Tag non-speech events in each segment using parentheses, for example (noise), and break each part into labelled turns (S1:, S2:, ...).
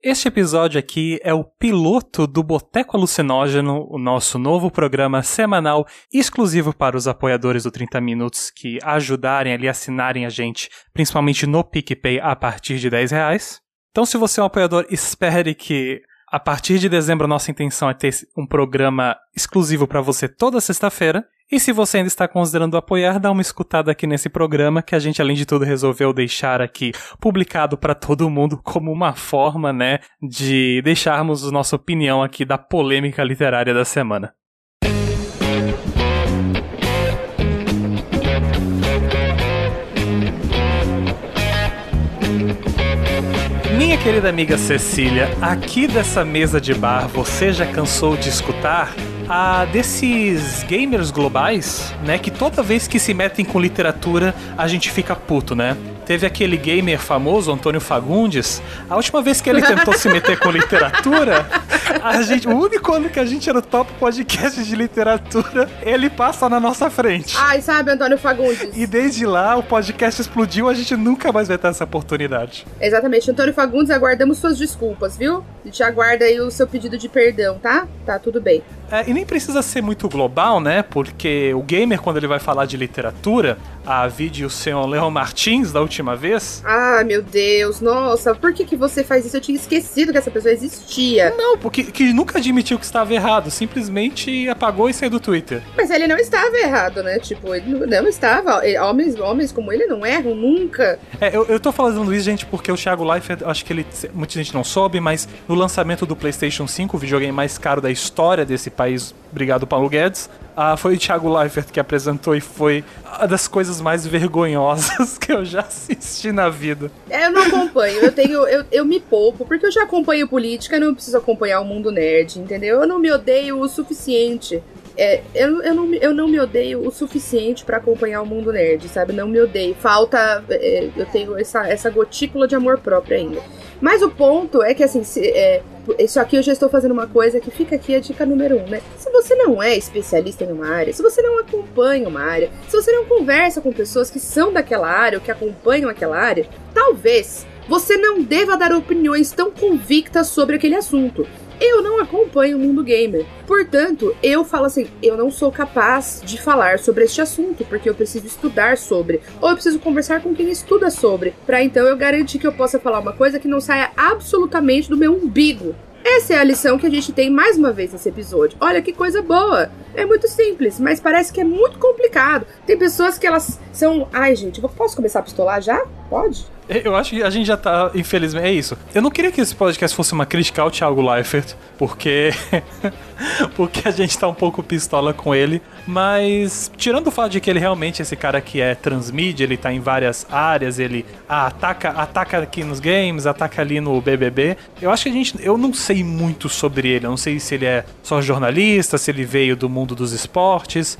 S1: Este episódio aqui é o piloto do Boteco Alucinógeno, o nosso novo programa semanal exclusivo para os apoiadores do 30 Minutos que ajudarem ali, assinarem a gente, principalmente no PicPay a partir de 10 reais. Então, se você é um apoiador, espere que a partir de dezembro nossa intenção é ter um programa exclusivo para você toda sexta-feira. E se você ainda está considerando apoiar, dá uma escutada aqui nesse programa que a gente, além de tudo, resolveu deixar aqui publicado para todo mundo como uma forma, né, de deixarmos nossa opinião aqui da polêmica literária da semana. Minha querida amiga Cecília, aqui dessa mesa de bar, você já cansou de escutar a desses gamers globais, né, que toda vez que se metem com literatura, a gente fica puto, né? Teve aquele gamer famoso, Antônio Fagundes. A última vez que ele tentou se meter com literatura, a gente, o único ano que a gente era o top podcast de literatura, ele passa na nossa frente.
S2: Ai, sabe, Antônio Fagundes.
S1: E desde lá o podcast explodiu, a gente nunca mais vai ter essa oportunidade.
S2: Exatamente. Antônio Fagundes, aguardamos suas desculpas, viu? A gente aguarda aí o seu pedido de perdão, tá? Tá tudo bem.
S1: É, e nem precisa ser muito global, né? Porque o gamer, quando ele vai falar de literatura, a vídeo o senhor Leon Martins da última vez.
S2: Ah, meu Deus, nossa, por que, que você faz isso? Eu tinha esquecido que essa pessoa existia.
S1: Não, porque que nunca admitiu que estava errado, simplesmente apagou e saiu do Twitter.
S2: Mas ele não estava errado, né? Tipo, ele não estava. Homens, homens como ele não erram nunca.
S1: É, eu, eu tô falando isso, gente, porque o Thiago Leifert, acho que ele. Muita gente não soube, mas no lançamento do PlayStation 5, o videogame mais caro da história desse país, obrigado Paulo Guedes, ah, foi o Thiago Leifert que apresentou e foi uma das coisas mais vergonhosas (laughs) que eu já assisti na vida.
S2: É, eu não acompanho, eu tenho. Eu, eu me poupo, porque eu já acompanho política, não preciso acompanhar o mundo nerd, entendeu? Eu não me odeio o suficiente. É, eu, eu, não, eu não me odeio o suficiente para acompanhar o mundo nerd, sabe? Não me odeio. Falta. É, eu tenho essa, essa gotícula de amor próprio ainda. Mas o ponto é que, assim, se, é, isso aqui eu já estou fazendo uma coisa que fica aqui a dica número um, né? Se você não é especialista em uma área, se você não acompanha uma área, se você não conversa com pessoas que são daquela área ou que acompanham aquela área, talvez você não deva dar opiniões tão convictas sobre aquele assunto. Eu não acompanho o mundo gamer. Portanto, eu falo assim: eu não sou capaz de falar sobre este assunto, porque eu preciso estudar sobre, ou eu preciso conversar com quem estuda sobre, para então eu garantir que eu possa falar uma coisa que não saia absolutamente do meu umbigo. Essa é a lição que a gente tem mais uma vez nesse episódio. Olha que coisa boa! É muito simples, mas parece que é muito complicado. Tem pessoas que elas são. Ai, gente, posso começar a pistolar já? Pode?
S1: Eu acho que a gente já tá, infelizmente, é isso. Eu não queria que esse podcast fosse uma crítica ao Thiago Leifert, porque (laughs) porque a gente tá um pouco pistola com ele, mas tirando o fato de que ele realmente é esse cara que é transmídia, ele tá em várias áreas, ele ataca, ataca aqui nos games, ataca ali no BBB. Eu acho que a gente, eu não sei muito sobre ele, eu não sei se ele é só jornalista, se ele veio do mundo dos esportes.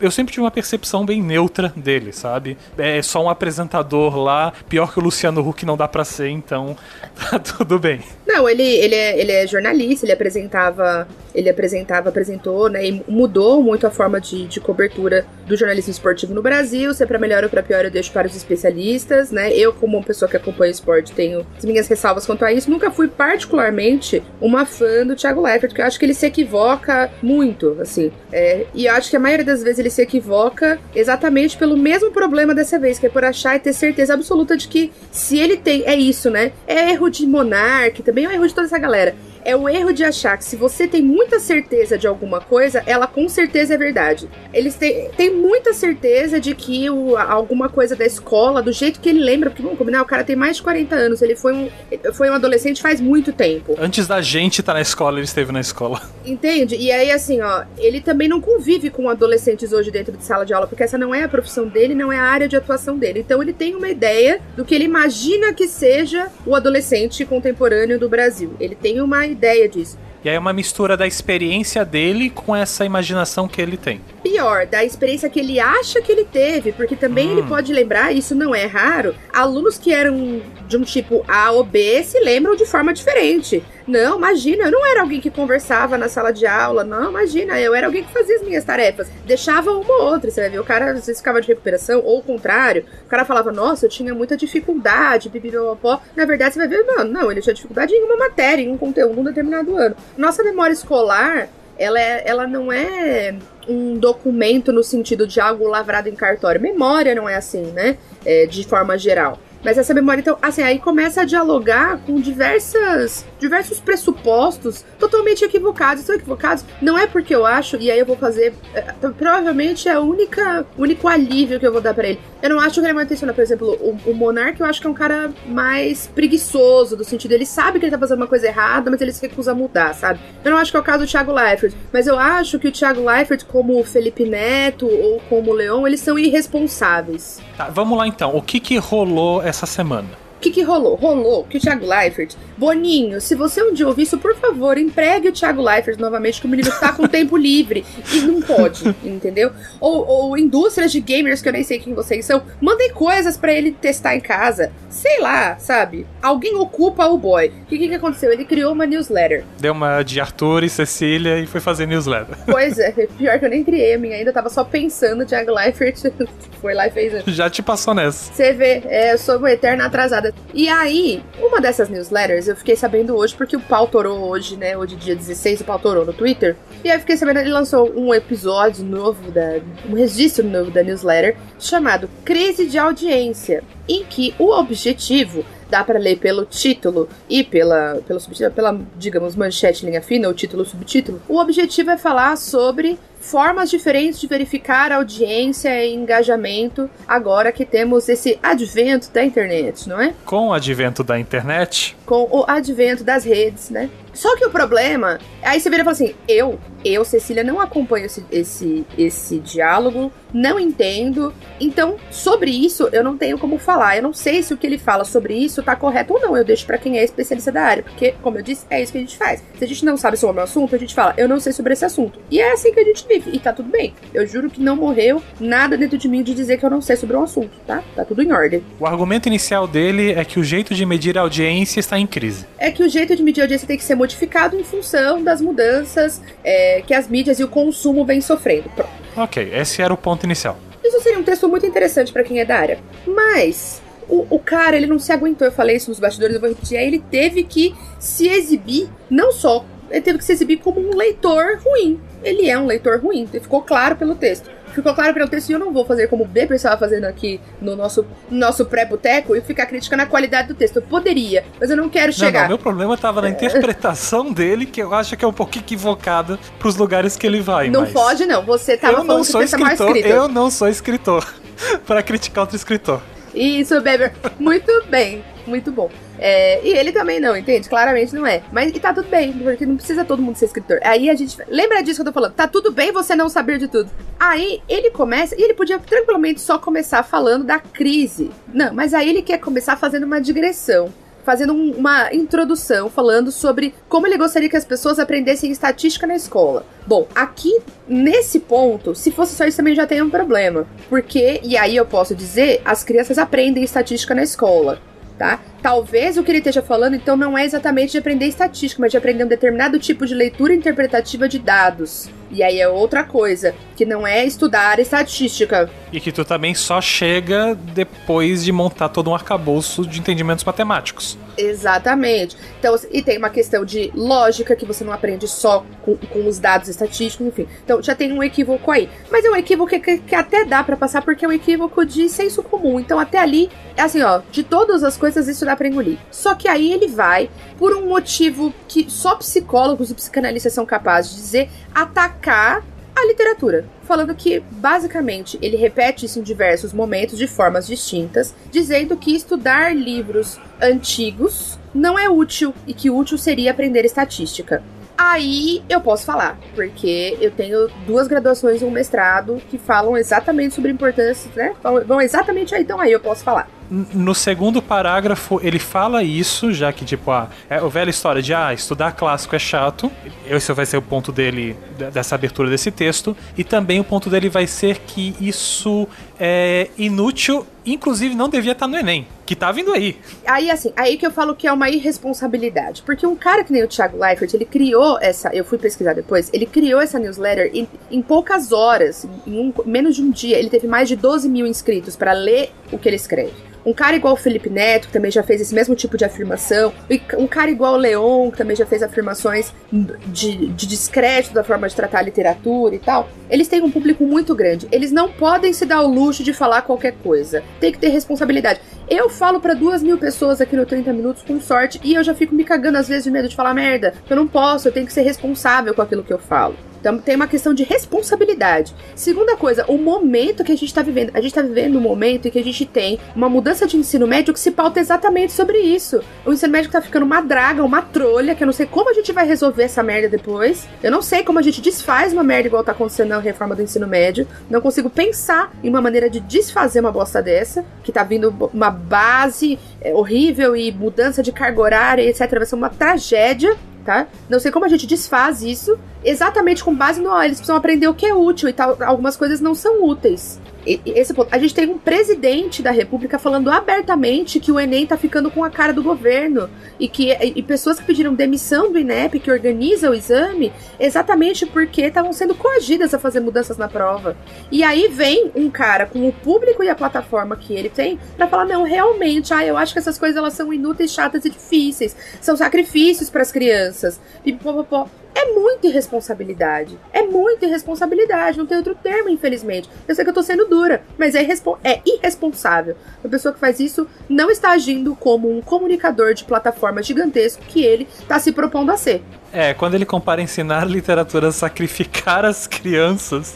S1: Eu sempre tive uma percepção bem neutra dele, sabe? É só um apresentador lá, pior que o Luciano Huck não dá pra ser, então (laughs) tá tudo bem.
S2: Não, ele, ele, é, ele é jornalista, ele apresentava, ele apresentava, apresentou, né, e mudou muito a forma de, de cobertura do jornalismo esportivo no Brasil, se é pra melhor ou pra pior eu deixo para os especialistas, né, eu como uma pessoa que acompanha o esporte tenho as minhas ressalvas quanto a isso, nunca fui particularmente uma fã do Thiago Leifert, porque eu acho que ele se equivoca muito, assim, é, e acho que a maioria das vezes ele se equivoca exatamente pelo mesmo problema dessa vez, que é por achar e ter certeza absoluta de que se ele tem, é isso, né, é erro de monarca, também é um erro de toda essa galera é o erro de achar que se você tem muita certeza de alguma coisa, ela com certeza é verdade. Eles têm, têm muita certeza de que o, alguma coisa da escola, do jeito que ele lembra, porque vamos combinar, o cara tem mais de 40 anos, ele foi um, foi um adolescente faz muito tempo.
S1: Antes da gente estar tá na escola, ele esteve na escola. (laughs)
S2: Entende? E aí, assim, ó, ele também não convive com adolescentes hoje dentro de sala de aula, porque essa não é a profissão dele, não é a área de atuação dele. Então ele tem uma ideia do que ele imagina que seja o adolescente contemporâneo do Brasil. Ele tem uma ideia disso.
S1: E aí é uma mistura da experiência dele com essa imaginação que ele tem.
S2: Pior, da experiência que ele acha que ele teve, porque também hum. ele pode lembrar, isso não é raro, alunos que eram de um tipo A ou B se lembram de forma diferente. Não, imagina, eu não era alguém que conversava na sala de aula, não, imagina, eu era alguém que fazia as minhas tarefas. Deixava uma ou outra, você vai ver, o cara às vezes ficava de recuperação, ou o contrário, o cara falava, nossa, eu tinha muita dificuldade, pipipipopó. Na verdade, você vai ver, mano, não, ele tinha dificuldade em uma matéria, em um conteúdo, em um determinado ano. Nossa memória escolar, ela, é, ela não é um documento no sentido de algo lavrado em cartório. Memória não é assim, né? É, de forma geral. Mas essa memória, então, assim, aí começa a dialogar com diversas, diversos pressupostos totalmente equivocados. Estão equivocados? Não é porque eu acho, e aí eu vou fazer. É, provavelmente é o única, único alívio que eu vou dar para ele. Eu não acho que ele é mais intencionado. Por exemplo, o, o Monark eu acho que é um cara mais preguiçoso, do sentido, ele sabe que ele tá fazendo uma coisa errada, mas ele se recusa a mudar, sabe? Eu não acho que é o caso do Thiago Leifert, mas eu acho que o Thiago Leifert, como o Felipe Neto ou como o Leon, eles são irresponsáveis.
S1: Tá, vamos lá então. O que que rolou essa semana?
S2: Que, que rolou? Rolou que o Thiago Leifert, Boninho, se você um dia ouvir isso, por favor, empregue o Thiago Leifert novamente, que o menino tá com tempo livre e não pode, entendeu? Ou, ou indústrias de gamers, que eu nem sei quem vocês são, mandem coisas para ele testar em casa. Sei lá, sabe? Alguém ocupa o boy. O que, que aconteceu? Ele criou uma newsletter.
S1: Deu uma de Arthur e Cecília e foi fazer newsletter. (laughs)
S2: Pois é, pior que eu nem criei a minha, ainda tava só pensando, Thiago Leifert (laughs) foi lá e fez.
S1: Já te passou nessa.
S2: Você vê, é, eu sou uma eterna atrasada. E aí, uma dessas newsletters eu fiquei sabendo hoje, porque o pau torou hoje, né? Hoje, dia 16, o pau torou no Twitter. E aí eu fiquei sabendo ele lançou um episódio novo, da, um registro novo da newsletter, chamado Crise de Audiência, em que o objetivo dá para ler pelo título e pela, pelo subtítulo, pela, digamos, manchete linha fina, ou título subtítulo. O objetivo é falar sobre formas diferentes de verificar audiência e engajamento agora que temos esse advento da internet, não é?
S1: Com o advento da internet?
S2: Com o advento das redes, né? Só que o problema, aí você vira e fala assim: eu, eu, Cecília, não acompanho esse, esse, esse diálogo, não entendo. Então, sobre isso, eu não tenho como falar. Eu não sei se o que ele fala sobre isso tá correto ou não. Eu deixo para quem é especialista da área. Porque, como eu disse, é isso que a gente faz. Se a gente não sabe sobre o assunto, a gente fala, eu não sei sobre esse assunto. E é assim que a gente vive. E tá tudo bem. Eu juro que não morreu nada dentro de mim de dizer que eu não sei sobre um assunto, tá? Tá tudo em ordem.
S1: O argumento inicial dele é que o jeito de medir a audiência está em crise.
S2: É que o jeito de medir a audiência tem que ser modificado em função das mudanças é, que as mídias e o consumo vêm sofrendo. Pronto.
S1: Ok, esse era o ponto inicial.
S2: Isso seria um texto muito interessante para quem é da área. Mas o, o, cara, ele não se aguentou. Eu falei isso nos bastidores, eu vou repetir. Aí ele teve que se exibir, não só, ele teve que se exibir como um leitor ruim. Ele é um leitor ruim, ficou claro pelo texto ficou claro pelo texto e eu não vou fazer como o Beber estava fazendo aqui no nosso, nosso pré-boteco e ficar criticando a qualidade do texto. Eu poderia, mas eu não quero chegar. Não,
S1: meu problema estava na interpretação dele, que eu acho que é um pouco equivocada pros lugares que ele vai.
S2: Não
S1: mas...
S2: pode, não. Você tava
S1: eu não sou escritor, Eu não sou escritor (laughs) para criticar outro escritor.
S2: Isso, Beber. Muito bem. Muito bom. É, e ele também não, entende? Claramente não é. Mas e tá tudo bem, porque não precisa todo mundo ser escritor. Aí a gente. Lembra disso que eu tô falando? Tá tudo bem você não saber de tudo. Aí ele começa. E ele podia tranquilamente só começar falando da crise. Não, mas aí ele quer começar fazendo uma digressão fazendo um, uma introdução falando sobre como ele gostaria que as pessoas aprendessem estatística na escola. Bom, aqui nesse ponto, se fosse só isso também já tem um problema, porque e aí eu posso dizer, as crianças aprendem estatística na escola tá? Talvez o que ele esteja falando, então, não é exatamente de aprender estatística, mas de aprender um determinado tipo de leitura interpretativa de dados. E aí é outra coisa, que não é estudar estatística.
S1: E que tu também só chega depois de montar todo um arcabouço de entendimentos matemáticos.
S2: Exatamente. Então, e tem uma questão de lógica que você não aprende só com, com os dados estatísticos, enfim. Então já tem um equívoco aí. Mas é um equívoco que, que até dá para passar porque é um equívoco de senso comum. Então até ali, é assim, ó, de todas as coisas isso dá pra engolir. Só que aí ele vai, por um motivo que só psicólogos e psicanalistas são capazes de dizer, atacar a literatura, falando que basicamente ele repete isso em diversos momentos de formas distintas, dizendo que estudar livros antigos não é útil e que útil seria aprender estatística. Aí eu posso falar, porque eu tenho duas graduações e um mestrado que falam exatamente sobre importância, né? Vão exatamente aí, então aí eu posso falar.
S1: No segundo parágrafo, ele fala isso, já que, tipo, ah, é a velha história de, ah, estudar clássico é chato. Esse vai ser o ponto dele, dessa abertura desse texto. E também o ponto dele vai ser que isso é inútil, inclusive não devia estar no Enem. Que tá vindo aí.
S2: Aí, assim, aí que eu falo que é uma irresponsabilidade. Porque um cara que nem o Thiago Leifert, ele criou essa. Eu fui pesquisar depois, ele criou essa newsletter em, em poucas horas, em um, menos de um dia. Ele teve mais de 12 mil inscritos para ler o que ele escreve. Um cara igual o Felipe Neto, que também já fez esse mesmo tipo de afirmação. Um cara igual o Leon, que também já fez afirmações de, de descrédito da forma de tratar a literatura e tal. Eles têm um público muito grande. Eles não podem se dar o luxo de falar qualquer coisa. Tem que ter responsabilidade. Eu falo para duas mil pessoas aqui no 30 Minutos com sorte e eu já fico me cagando às vezes de medo de falar merda. Eu não posso, eu tenho que ser responsável com aquilo que eu falo. Então tem uma questão de responsabilidade. Segunda coisa, o momento que a gente está vivendo. A gente está vivendo um momento em que a gente tem uma mudança de ensino médio que se pauta exatamente sobre isso. O ensino médio está ficando uma draga, uma trolha, que eu não sei como a gente vai resolver essa merda depois. Eu não sei como a gente desfaz uma merda igual tá acontecendo na reforma do ensino médio. Não consigo pensar em uma maneira de desfazer uma bosta dessa, que tá vindo uma base é, horrível e mudança de carga horária, etc. Vai ser uma tragédia tá? Não sei como a gente desfaz isso, exatamente com base no, ó, eles precisam aprender o que é útil e tal, algumas coisas não são úteis esse ponto. A gente tem um presidente da República falando abertamente que o Enem tá ficando com a cara do governo e que e pessoas que pediram demissão do INEP, que organiza o exame, exatamente porque estavam sendo coagidas a fazer mudanças na prova. E aí vem um cara com o público e a plataforma que ele tem para falar não, realmente, ah, eu acho que essas coisas elas são inúteis, chatas e difíceis, são sacrifícios para as crianças. E pô, pô, pô. É muita irresponsabilidade. É muita irresponsabilidade. Não tem outro termo, infelizmente. Eu sei que eu tô sendo dura, mas é, é irresponsável. A pessoa que faz isso não está agindo como um comunicador de plataforma gigantesco que ele está se propondo a ser.
S1: É, quando ele compara ensinar literatura a sacrificar as crianças,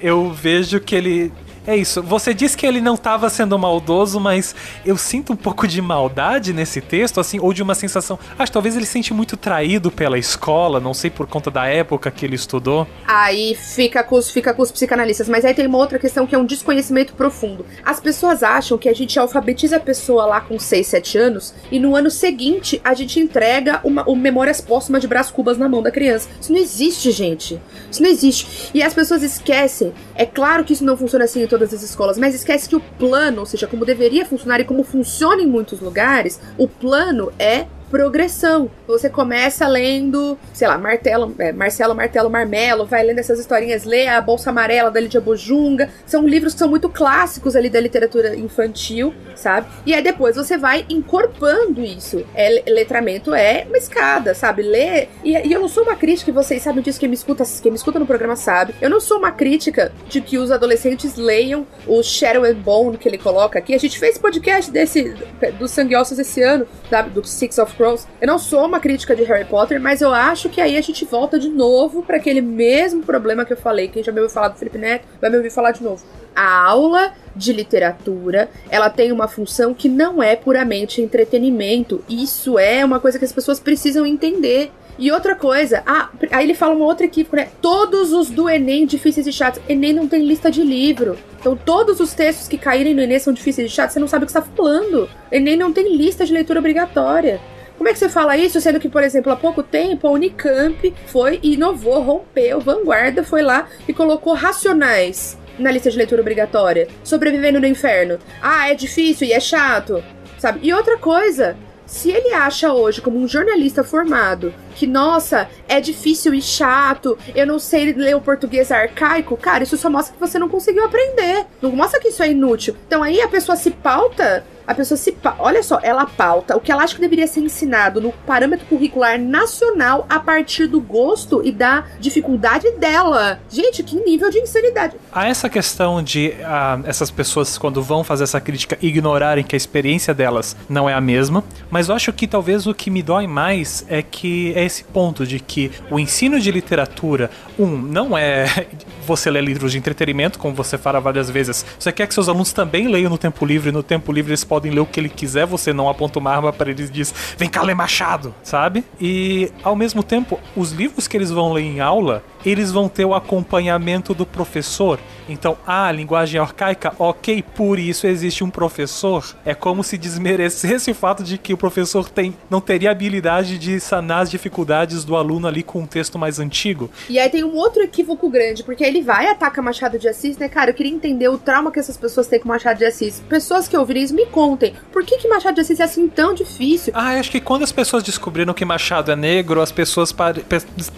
S1: eu vejo que ele é isso. Você disse que ele não estava sendo maldoso, mas eu sinto um pouco de maldade nesse texto, assim, ou de uma sensação. Acho que talvez ele se sente muito traído pela escola, não sei por conta da época que ele estudou.
S2: Aí fica com os, fica com os psicanalistas, mas aí tem uma outra questão que é um desconhecimento profundo. As pessoas acham que a gente alfabetiza a pessoa lá com 6, 7 anos e no ano seguinte a gente entrega uma, uma memórias póstumas de Brás Cubas na mão da criança. Isso não existe, gente. Isso não existe. E as pessoas esquecem. É claro que isso não funciona assim todas as escolas, mas esquece que o plano, ou seja, como deveria funcionar e como funciona em muitos lugares, o plano é progressão. Você começa lendo, sei lá, Martelo, é, Marcelo Martelo Marmelo, vai lendo essas historinhas, lê a Bolsa Amarela da Lídia Bojunga. São livros que são muito clássicos ali da literatura infantil, sabe? E aí depois você vai incorporando isso. É, letramento é uma escada, sabe? Lê. E, e, eu não sou uma crítica, e vocês sabem disso, quem me escuta, quem me escuta no programa sabe. Eu não sou uma crítica de que os adolescentes leiam o Shadow and Bone que ele coloca aqui. A gente fez podcast desse, dos Sangue Ossos esse ano, sabe? Do Six of Eu não sou uma crítica de Harry Potter, mas eu acho que aí a gente volta de novo para aquele mesmo problema que eu falei. Quem já me ouviu falar do Felipe Neto vai me ouvir falar de novo. A aula de literatura, ela tem uma função que não é puramente entretenimento. Isso é uma coisa que as pessoas precisam entender. E outra coisa, ah, aí ele fala uma outra equívoco, né? Todos os do Enem difíceis e chatos. Enem não tem lista de livro. Então todos os textos que caírem no Enem são difíceis e chatos, você não sabe o que está falando. Enem não tem lista de leitura obrigatória. Como é que você fala isso, sendo que, por exemplo, há pouco tempo a Unicamp foi e inovou, rompeu, vanguarda, foi lá e colocou racionais na lista de leitura obrigatória, sobrevivendo no inferno. Ah, é difícil e é chato, sabe? E outra coisa, se ele acha hoje, como um jornalista formado, que, nossa, é difícil e chato, eu não sei ler o português arcaico, cara, isso só mostra que você não conseguiu aprender. Não mostra que isso é inútil. Então aí a pessoa se pauta a pessoa se. Olha só, ela pauta o que ela acha que deveria ser ensinado no parâmetro curricular nacional a partir do gosto e da dificuldade dela. Gente, que nível de insanidade.
S1: Há essa questão de uh, essas pessoas, quando vão fazer essa crítica, ignorarem que a experiência delas não é a mesma. Mas eu acho que talvez o que me dói mais é que é esse ponto de que o ensino de literatura, um, não é (laughs) você ler livros de entretenimento, como você fala várias vezes. Você quer que seus alunos também leiam no tempo livre, no tempo livre eles podem podem ler o que ele quiser, você não aponta uma arma para eles e diz: vem cá ler Machado, sabe? E ao mesmo tempo, os livros que eles vão ler em aula eles vão ter o acompanhamento do professor. Então, ah, linguagem arcaica, ok, por isso existe um professor. É como se desmerecesse o fato de que o professor tem, não teria habilidade de sanar as dificuldades do aluno ali com um texto mais antigo.
S2: E aí tem um outro equívoco grande, porque ele vai atacar Machado de Assis, né, cara? Eu queria entender o trauma que essas pessoas têm com Machado de Assis. Pessoas que ouvirem isso, me contem. Por que, que Machado de Assis é assim tão difícil?
S1: Ah, acho que quando as pessoas descobriram que Machado é negro, as pessoas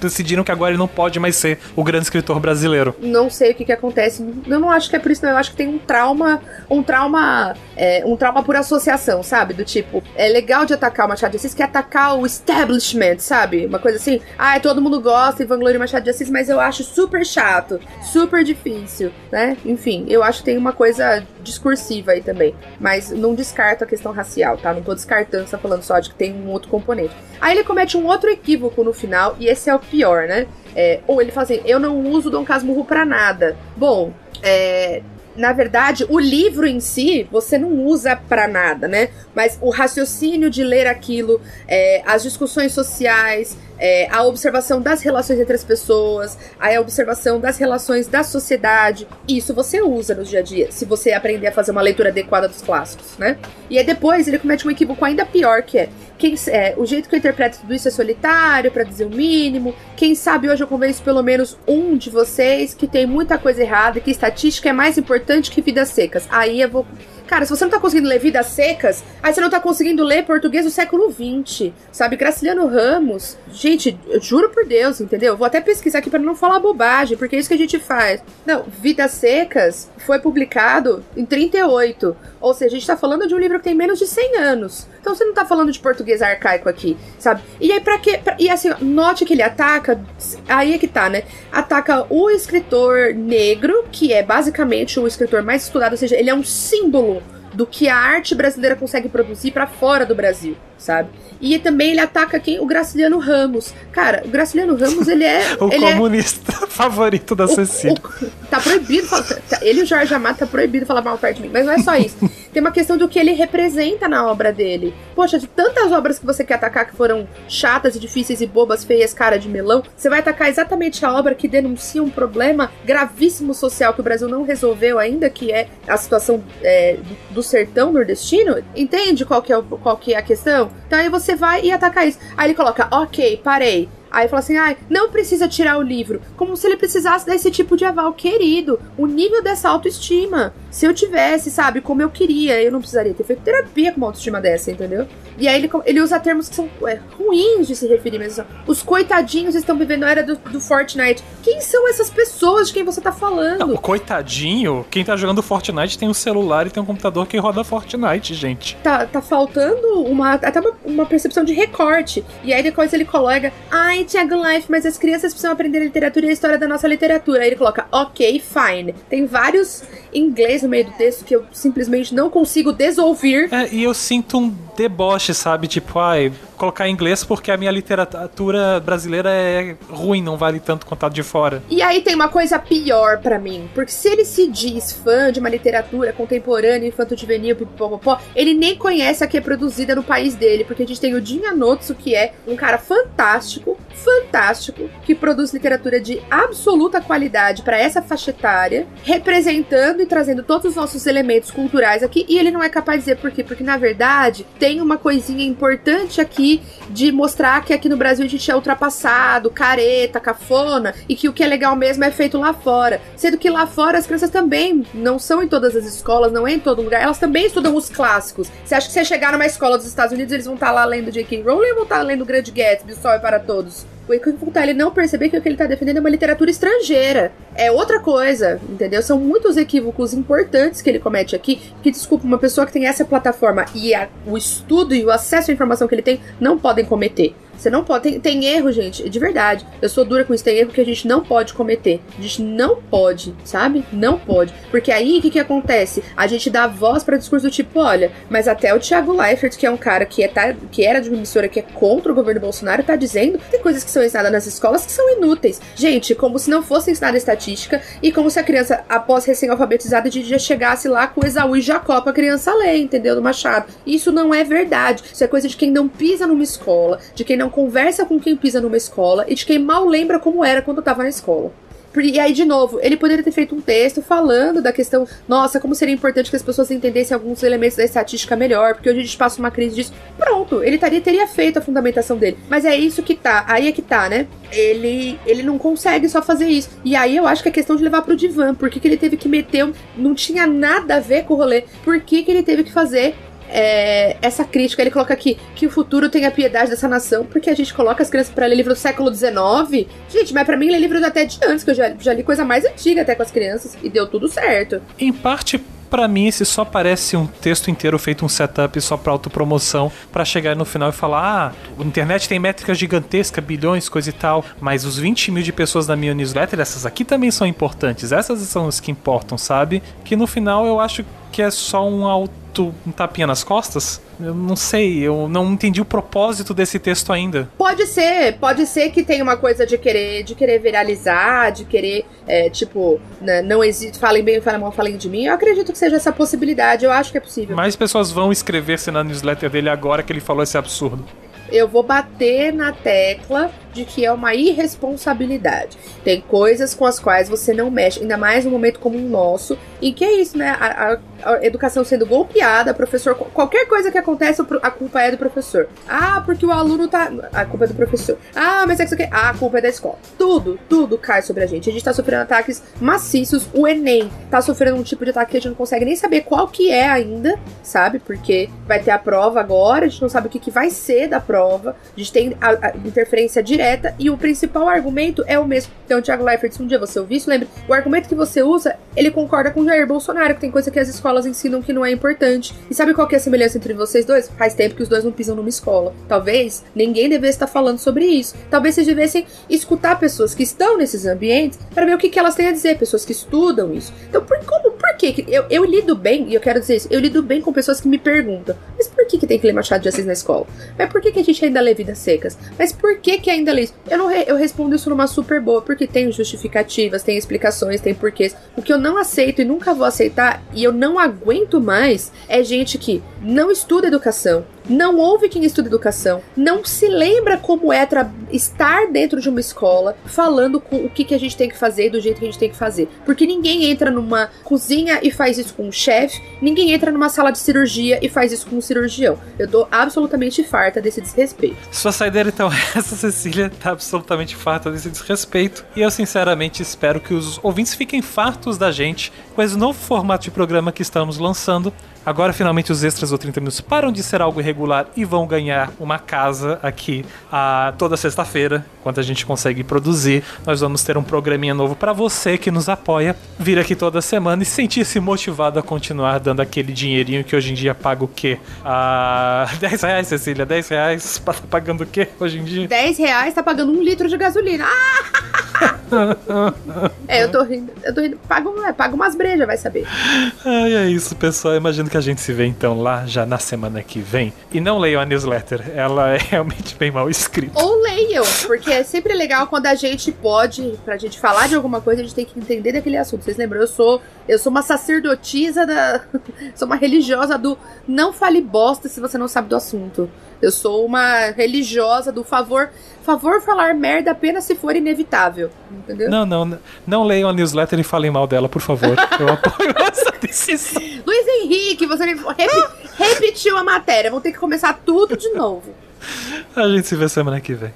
S1: decidiram que agora ele não pode mais ser o grande escritor brasileiro.
S2: Não sei o que, que acontece. Eu não acho que é por isso, não. Eu acho que tem um trauma, um trauma, é, um trauma por associação, sabe? Do tipo, é legal de atacar o Machado de Assis, que é atacar o establishment, sabe? Uma coisa assim, ah, todo mundo gosta e vangloria Machado de Assis, mas eu acho super chato, super difícil, né? Enfim, eu acho que tem uma coisa discursiva aí também. Mas não descarto a questão racial, tá? Não tô descartando, só falando só de que tem um outro componente. Aí ele comete um outro equívoco no final, e esse é o pior, né? É, ou ele fala assim: eu não uso Dom Casmurro pra nada. Bom, é, na verdade, o livro em si você não usa para nada, né? Mas o raciocínio de ler aquilo, é, as discussões sociais, é, a observação das relações entre as pessoas, a observação das relações da sociedade, isso você usa no dia a dia, se você aprender a fazer uma leitura adequada dos clássicos, né? E aí depois ele comete um equívoco ainda pior, que é, quem, é o jeito que eu interpreto tudo isso é solitário, para dizer o mínimo. Quem sabe hoje eu convenço pelo menos um de vocês que tem muita coisa errada, que estatística é mais importante que vidas secas. Aí eu vou Cara, se você não tá conseguindo ler Vidas Secas, aí você não tá conseguindo ler português do século XX, sabe? Graciliano Ramos. Gente, eu juro por Deus, entendeu? Vou até pesquisar aqui para não falar bobagem, porque é isso que a gente faz. Não, Vidas Secas foi publicado em 38. Ou seja, a gente tá falando de um livro que tem menos de 100 anos. Então você não tá falando de português arcaico aqui, sabe? E aí, quê? Pra... E assim, note que ele ataca. Aí é que tá, né? Ataca o escritor negro, que é basicamente o escritor mais estudado, ou seja, ele é um símbolo do que a arte brasileira consegue produzir para fora do Brasil sabe? E também ele ataca quem? O Graciliano Ramos. Cara, o Graciliano Ramos, ele é. (laughs)
S1: o
S2: ele
S1: é comunista é... (laughs) favorito da Cecília.
S2: Tá proibido. Tá, ele e o Jorge Amado tá proibido falar mal perto de mim. Mas não é só isso. (laughs) Tem uma questão do que ele representa na obra dele. Poxa, de tantas obras que você quer atacar que foram chatas e difíceis e bobas, feias, cara de melão, você vai atacar exatamente a obra que denuncia um problema gravíssimo social que o Brasil não resolveu ainda, que é a situação é, do, do sertão nordestino? Entende qual que, é, qual que é a questão? Então aí você vai e ataca isso. Aí ele coloca, ok, parei. Aí fala assim, ah, não precisa tirar o livro. Como se ele precisasse desse tipo de aval. Querido, o nível dessa autoestima. Se eu tivesse, sabe, como eu queria, eu não precisaria ter feito terapia com uma autoestima dessa, entendeu? E aí ele, ele usa termos que são é, ruins de se referir mesmo. Os coitadinhos estão vivendo a era do, do, Fortnite. Quem são essas pessoas de quem você tá falando? Não,
S1: coitadinho, quem tá jogando Fortnite tem um celular e tem um computador que roda Fortnite, gente.
S2: Tá, tá faltando uma, até uma, uma percepção de recorte. E aí depois ele coloca, ai, Tiago Life, mas as crianças precisam aprender a literatura e a história da nossa literatura. Aí ele coloca, ok, fine. Tem vários inglês no meio do texto que eu simplesmente não consigo desouvir.
S1: É, e eu sinto um deboche, sabe? Tipo, ai, colocar em inglês porque a minha literatura brasileira é ruim, não vale tanto quanto a de fora.
S2: E aí tem uma coisa pior para mim, porque se ele se diz fã de uma literatura contemporânea, infanto-juvenil, pipopopó, ele nem conhece a que é produzida no país dele, porque a gente tem o Jin Anotsu, que é um cara fantástico, fantástico, que produz literatura de absoluta qualidade para essa faixa etária, representando e trazendo todos os nossos elementos culturais aqui, e ele não é capaz de dizer por quê, porque na verdade tem uma coisinha importante aqui de mostrar que aqui no Brasil a gente é ultrapassado, careta, cafona, e que o que é legal mesmo é feito lá fora. Sendo que lá fora as crianças também não são em todas as escolas, não é em todo lugar, elas também estudam os clássicos. Você acha que você chegar numa escola dos Estados Unidos, eles vão estar tá lá lendo J.K. Rowling ou vão estar tá lendo Grande Gatsby, O Sol é para Todos? O equívoco tá ele não perceber que o que ele tá defendendo é uma literatura estrangeira. É outra coisa, entendeu? São muitos equívocos importantes que ele comete aqui, que, desculpa, uma pessoa que tem essa plataforma e a, o estudo e o acesso à informação que ele tem não podem cometer. Você não pode. Tem, tem erro, gente, de verdade. Eu sou dura com isso. Tem erro que a gente não pode cometer. A gente não pode, sabe? Não pode. Porque aí o que, que acontece? A gente dá voz para discurso do tipo: olha, mas até o Thiago Leifert, que é um cara que, é, tá, que era de uma emissora que é contra o governo Bolsonaro, tá dizendo. Tem coisas que são ensinadas nas escolas que são inúteis. Gente, como se não fosse ensinada estatística e como se a criança, após recém-alfabetizada, já chegasse lá com Esaú e Jacó pra criança ler, entendeu? Do Machado. Isso não é verdade. Isso é coisa de quem não pisa numa escola, de quem não conversa com quem pisa numa escola e de quem mal lembra como era quando tava na escola. E aí, de novo, ele poderia ter feito um texto falando da questão, nossa, como seria importante que as pessoas entendessem alguns elementos da estatística melhor, porque hoje a gente passa uma crise disso. Pronto, ele taria, teria feito a fundamentação dele. Mas é isso que tá, aí é que tá, né? Ele, ele não consegue só fazer isso. E aí eu acho que é questão de levar pro divã. Por que, que ele teve que meter. Não tinha nada a ver com o rolê. Por que, que ele teve que fazer é, essa crítica. Ele coloca aqui que o futuro tenha piedade dessa nação, porque a gente coloca as crianças para ler livro do século XIX. Gente, mas para mim ler livro até de antes, que eu já, já li coisa mais antiga até com as crianças, e deu tudo certo.
S1: Em parte para mim esse só parece um texto inteiro feito um setup só para autopromoção, para chegar no final e falar: ah, a internet tem métricas gigantescas, bilhões, coisa e tal, mas os 20 mil de pessoas da minha newsletter, essas aqui também são importantes, essas são as que importam, sabe? Que no final eu acho que é só um auto um tapinha nas costas? Eu não sei, eu não entendi o propósito desse texto ainda.
S2: Pode ser, pode ser que tenha uma coisa de querer, de querer viralizar, de querer, é, tipo, né, não existe, falem bem, falem mal, falem de mim. Eu acredito que seja essa possibilidade, eu acho que é possível.
S1: Mais pessoas vão escrever-se na newsletter dele agora que ele falou esse absurdo
S2: eu vou bater na tecla de que é uma irresponsabilidade. Tem coisas com as quais você não mexe, ainda mais num momento como o nosso, em que é isso, né? A, a, a, educação sendo golpeada, professor, qualquer coisa que acontece, a culpa é do professor. Ah, porque o aluno tá. A culpa é do professor. Ah, mas é que isso aqui. Ah, a culpa é da escola. Tudo, tudo cai sobre a gente. A gente tá sofrendo ataques maciços. O Enem tá sofrendo um tipo de ataque que a gente não consegue nem saber qual que é ainda, sabe? Porque vai ter a prova agora, a gente não sabe o que, que vai ser da prova. A gente tem a, a interferência direta direta e o principal argumento é o mesmo. Então, o Thiago Leifert, se um dia você ouviu isso, lembre, o argumento que você usa, ele concorda com Jair Bolsonaro, que tem coisa que as escolas ensinam que não é importante. E sabe qual que é a semelhança entre vocês dois? Faz tempo que os dois não pisam numa escola. Talvez ninguém devesse estar falando sobre isso. Talvez vocês devessem escutar pessoas que estão nesses ambientes para ver o que, que elas têm a dizer, pessoas que estudam isso. Então, por, como, por que? Eu, eu lido bem, e eu quero dizer isso, eu lido bem com pessoas que me perguntam, mas por que, que tem que ler Machado de Assis na escola? Mas por que, que a gente ainda lê Vidas Secas? Mas por que, que ainda Eu, não re, eu respondo isso numa super boa, porque tem justificativas, tem explicações, tem porquês. O que eu não aceito e nunca vou aceitar, e eu não aguento mais, é gente que não estuda educação, não ouve quem estuda educação, não se lembra como é estar dentro de uma escola falando com o que, que a gente tem que fazer do jeito que a gente tem que fazer. Porque ninguém entra numa cozinha e faz isso com um chefe, ninguém entra numa sala de cirurgia e faz isso com um cirurgião. Eu tô absolutamente farta desse desrespeito.
S1: Sua saideira então (laughs) essa, Cecília, tá absolutamente farta desse desrespeito. E eu sinceramente espero que os ouvintes fiquem fartos da gente com esse novo formato de programa que estamos lançando Agora, finalmente, os extras do 30 Minutos param de ser algo irregular e vão ganhar uma casa aqui a, toda sexta-feira, enquanto a gente consegue produzir. Nós vamos ter um programinha novo para você que nos apoia, vir aqui toda semana e sentir-se motivado a continuar dando aquele dinheirinho que hoje em dia paga o quê? Ah, (laughs) 10 reais, Cecília, 10 reais, (laughs) tá pagando o quê hoje em dia?
S2: 10 reais tá pagando um litro de gasolina. (laughs) é, eu tô rindo, eu tô rindo. Pago, é, pago umas brejas, vai saber.
S1: Ai, é isso, pessoal. Imagino que a gente se vê então lá já na semana que vem. E não leiam a newsletter, ela é (laughs) realmente bem mal escrita.
S2: Ou leiam, porque é sempre legal quando a gente pode, pra gente falar de alguma coisa, a gente tem que entender daquele assunto. Vocês lembram? Eu sou, eu sou uma sacerdotisa da. (laughs) sou uma religiosa do não fale bosta se você não sabe do assunto. Eu sou uma religiosa do favor, favor falar merda apenas se for inevitável, entendeu?
S1: Não, não, não leiam a newsletter e falem mal dela, por favor. Eu apoio (laughs) essa decisão.
S2: Luiz Henrique, você repetiu a matéria, vou ter que começar tudo de novo.
S1: A gente se vê semana que vem.